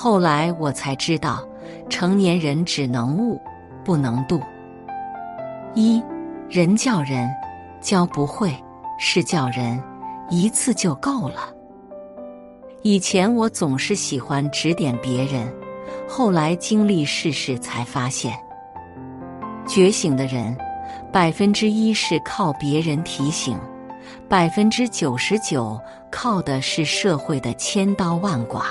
后来我才知道，成年人只能悟，不能度。一人教人教不会，事教人一次就够了。以前我总是喜欢指点别人，后来经历世事才发现，觉醒的人百分之一是靠别人提醒，百分之九十九靠的是社会的千刀万剐。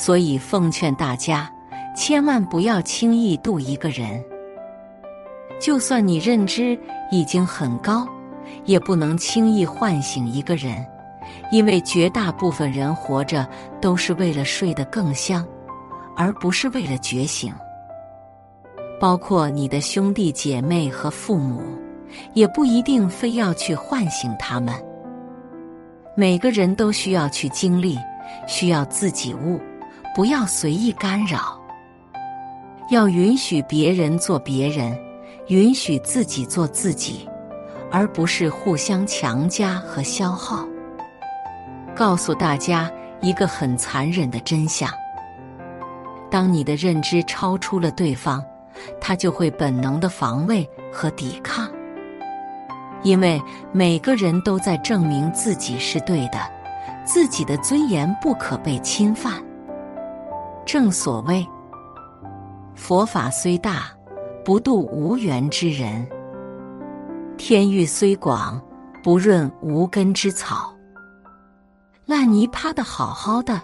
所以奉劝大家，千万不要轻易渡一个人。就算你认知已经很高，也不能轻易唤醒一个人，因为绝大部分人活着都是为了睡得更香，而不是为了觉醒。包括你的兄弟姐妹和父母，也不一定非要去唤醒他们。每个人都需要去经历，需要自己悟。不要随意干扰，要允许别人做别人，允许自己做自己，而不是互相强加和消耗。告诉大家一个很残忍的真相：当你的认知超出了对方，他就会本能的防卫和抵抗，因为每个人都在证明自己是对的，自己的尊严不可被侵犯。正所谓，佛法虽大，不渡无缘之人；天域虽广，不润无根之草。烂泥趴的好好的，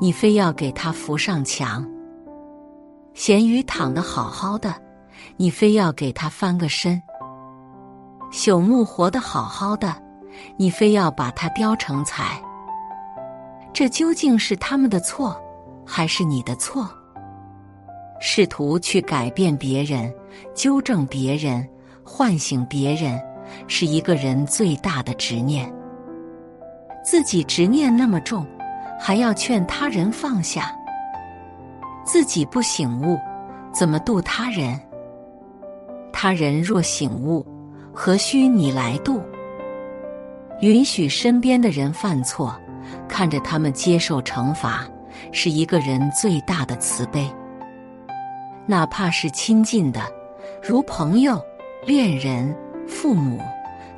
你非要给他扶上墙；咸鱼躺的好好的，你非要给他翻个身；朽木活得好好的，你非要把它雕成材。这究竟是他们的错？还是你的错。试图去改变别人、纠正别人、唤醒别人，是一个人最大的执念。自己执念那么重，还要劝他人放下，自己不醒悟，怎么度他人？他人若醒悟，何须你来度？允许身边的人犯错，看着他们接受惩罚。是一个人最大的慈悲，哪怕是亲近的，如朋友、恋人、父母，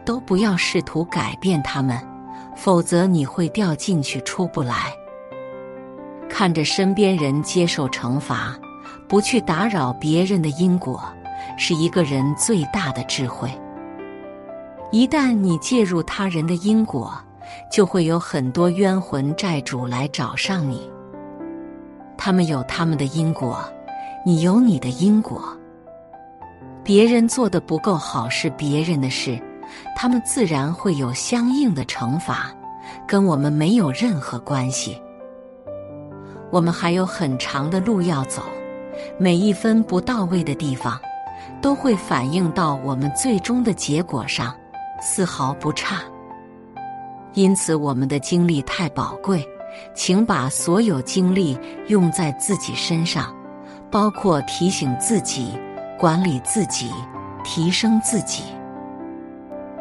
都不要试图改变他们，否则你会掉进去出不来。看着身边人接受惩罚，不去打扰别人的因果，是一个人最大的智慧。一旦你介入他人的因果，就会有很多冤魂债主来找上你。他们有他们的因果，你有你的因果。别人做的不够好是别人的事，他们自然会有相应的惩罚，跟我们没有任何关系。我们还有很长的路要走，每一分不到位的地方，都会反映到我们最终的结果上，丝毫不差。因此，我们的精力太宝贵。请把所有精力用在自己身上，包括提醒自己、管理自己、提升自己。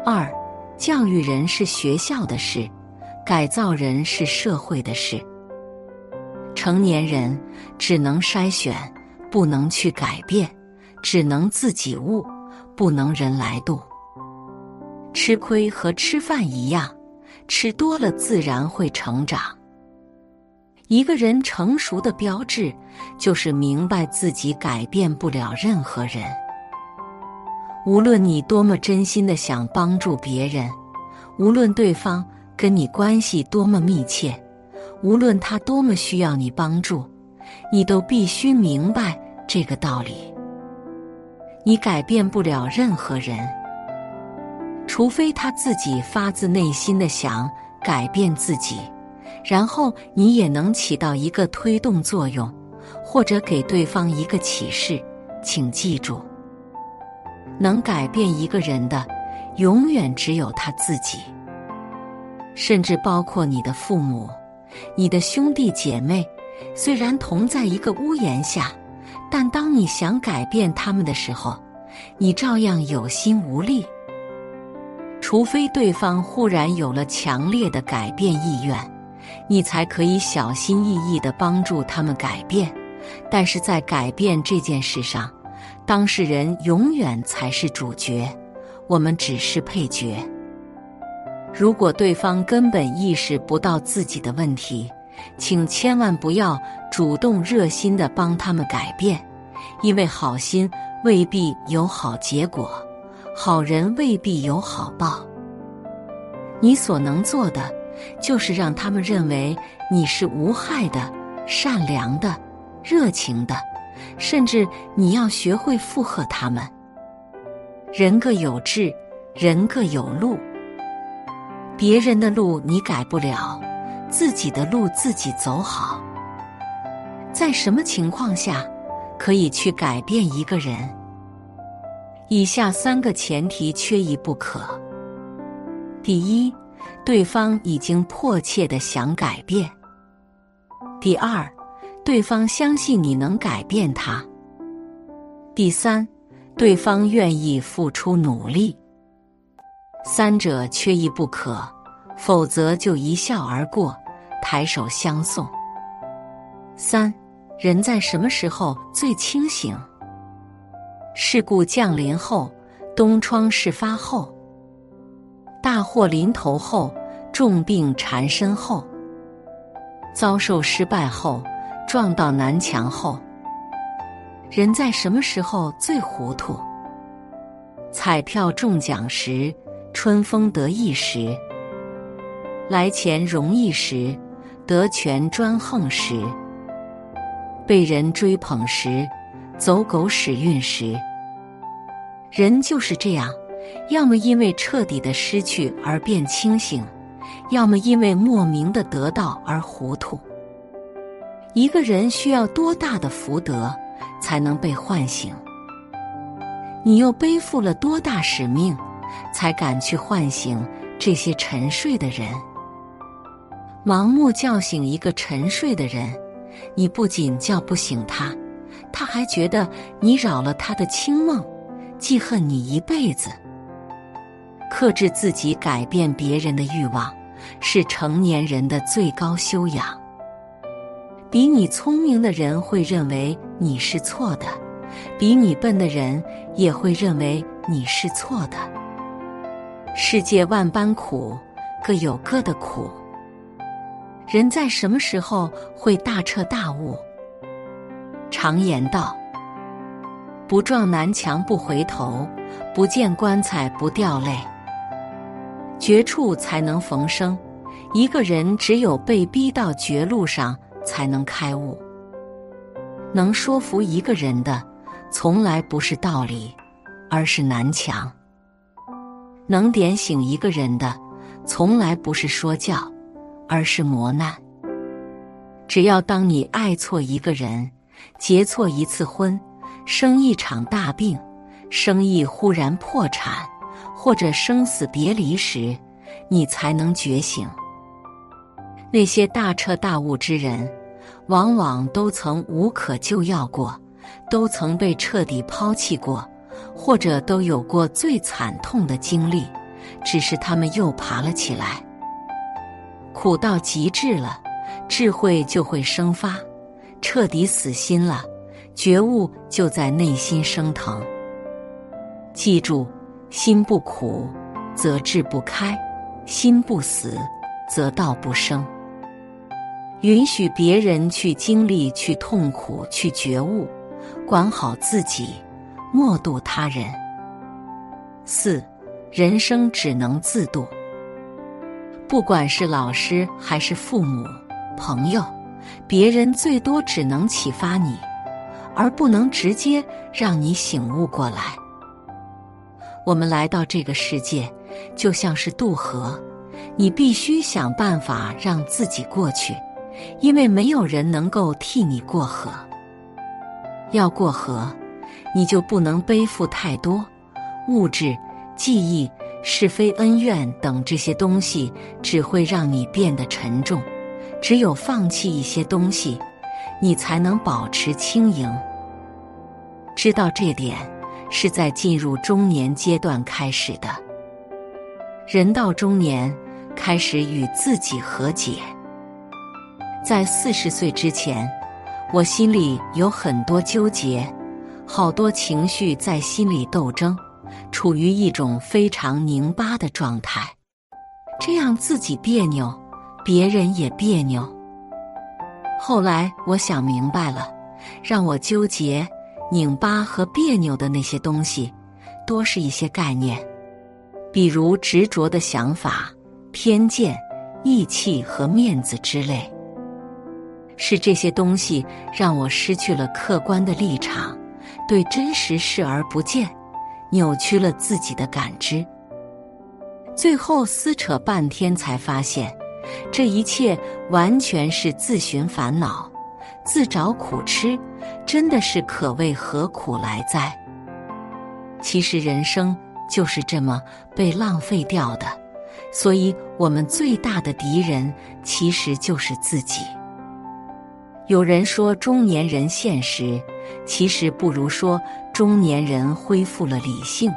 二，教育人是学校的事，改造人是社会的事。成年人只能筛选，不能去改变；只能自己悟，不能人来度。吃亏和吃饭一样，吃多了自然会成长。一个人成熟的标志，就是明白自己改变不了任何人。无论你多么真心的想帮助别人，无论对方跟你关系多么密切，无论他多么需要你帮助，你都必须明白这个道理：你改变不了任何人，除非他自己发自内心的想改变自己。然后你也能起到一个推动作用，或者给对方一个启示。请记住，能改变一个人的，永远只有他自己，甚至包括你的父母、你的兄弟姐妹。虽然同在一个屋檐下，但当你想改变他们的时候，你照样有心无力。除非对方忽然有了强烈的改变意愿。你才可以小心翼翼的帮助他们改变。但是在改变这件事上，当事人永远才是主角，我们只是配角。如果对方根本意识不到自己的问题，请千万不要主动热心的帮他们改变，因为好心未必有好结果，好人未必有好报。你所能做的，就是让他们认为你是无害的、善良的、热情的，甚至你要学会附和他们。人各有志，人各有路，别人的路你改不了。自己的路自己走好。在什么情况下可以去改变一个人？以下三个前提缺一不可。第一，对方已经迫切的想改变；第二，对方相信你能改变他；第三，对方愿意付出努力。三者缺一不可。否则就一笑而过，抬手相送。三，人在什么时候最清醒？事故降临后，东窗事发后，大祸临头后，重病缠身后，遭受失败后，撞到南墙后。人在什么时候最糊涂？彩票中奖时，春风得意时。来钱容易时，得权专横时，被人追捧时，走狗屎运时，人就是这样，要么因为彻底的失去而变清醒，要么因为莫名的得到而糊涂。一个人需要多大的福德才能被唤醒？你又背负了多大使命，才敢去唤醒这些沉睡的人？盲目叫醒一个沉睡的人，你不仅叫不醒他，他还觉得你扰了他的清梦，记恨你一辈子。克制自己改变别人的欲望，是成年人的最高修养。比你聪明的人会认为你是错的，比你笨的人也会认为你是错的。世界万般苦，各有各的苦。人在什么时候会大彻大悟？常言道：“不撞南墙不回头，不见棺材不掉泪。”绝处才能逢生。一个人只有被逼到绝路上，才能开悟。能说服一个人的，从来不是道理，而是南墙；能点醒一个人的，从来不是说教。而是磨难。只要当你爱错一个人，结错一次婚，生一场大病，生意忽然破产，或者生死别离时，你才能觉醒。那些大彻大悟之人，往往都曾无可救药过，都曾被彻底抛弃过，或者都有过最惨痛的经历，只是他们又爬了起来。苦到极致了，智慧就会生发；彻底死心了，觉悟就在内心升腾。记住，心不苦，则志不开；心不死，则道不生。允许别人去经历、去痛苦、去觉悟，管好自己，莫渡他人。四，人生只能自渡。不管是老师还是父母、朋友，别人最多只能启发你，而不能直接让你醒悟过来。我们来到这个世界，就像是渡河，你必须想办法让自己过去，因为没有人能够替你过河。要过河，你就不能背负太多物质、记忆。是非恩怨等这些东西只会让你变得沉重，只有放弃一些东西，你才能保持轻盈。知道这点，是在进入中年阶段开始的。人到中年，开始与自己和解，在四十岁之前，我心里有很多纠结，好多情绪在心里斗争，处于一种非常拧巴的状态。这样自己别扭，别人也别扭。后来我想明白了，让我纠结、拧巴和别扭的那些东西，多是一些概念，比如执着的想法、偏见、义气和面子之类。是这些东西让我失去了客观的立场，对真实视而不见，扭曲了自己的感知。最后撕扯半天，才发现这一切完全是自寻烦恼、自找苦吃，真的是可谓何苦来哉？其实人生就是这么被浪费掉的，所以我们最大的敌人其实就是自己。有人说中年人现实，其实不如说中年人恢复了理性，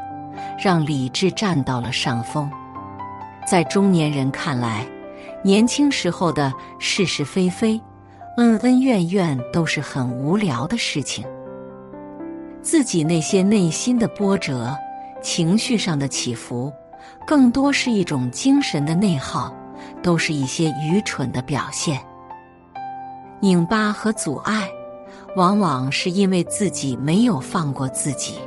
让理智占到了上风。在中年人看来，年轻时候的是是非非、恩恩怨怨都是很无聊的事情。自己那些内心的波折、情绪上的起伏，更多是一种精神的内耗，都是一些愚蠢的表现。拧巴和阻碍，往往是因为自己没有放过自己。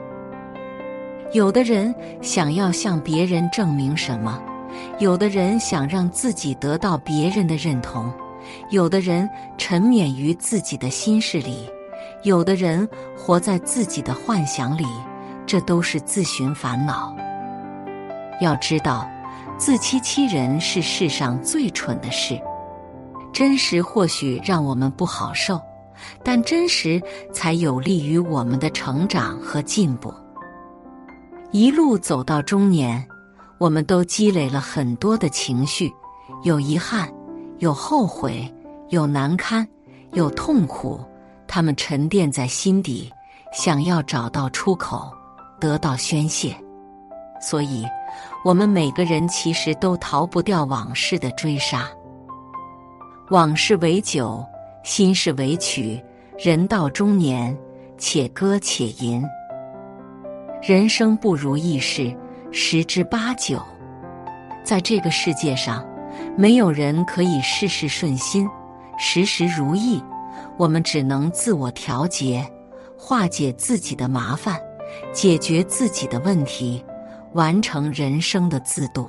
有的人想要向别人证明什么，有的人想让自己得到别人的认同，有的人沉湎于自己的心事里，有的人活在自己的幻想里，这都是自寻烦恼。要知道，自欺欺人是世上最蠢的事。真实或许让我们不好受，但真实才有利于我们的成长和进步。一路走到中年，我们都积累了很多的情绪，有遗憾，有后悔，有难堪，有痛苦，他们沉淀在心底，想要找到出口，得到宣泄。所以，我们每个人其实都逃不掉往事的追杀。往事为酒，心事为曲。人到中年，且歌且吟。人生不如意事十之八九。在这个世界上，没有人可以事事顺心、时时如意。我们只能自我调节，化解自己的麻烦，解决自己的问题，完成人生的自渡。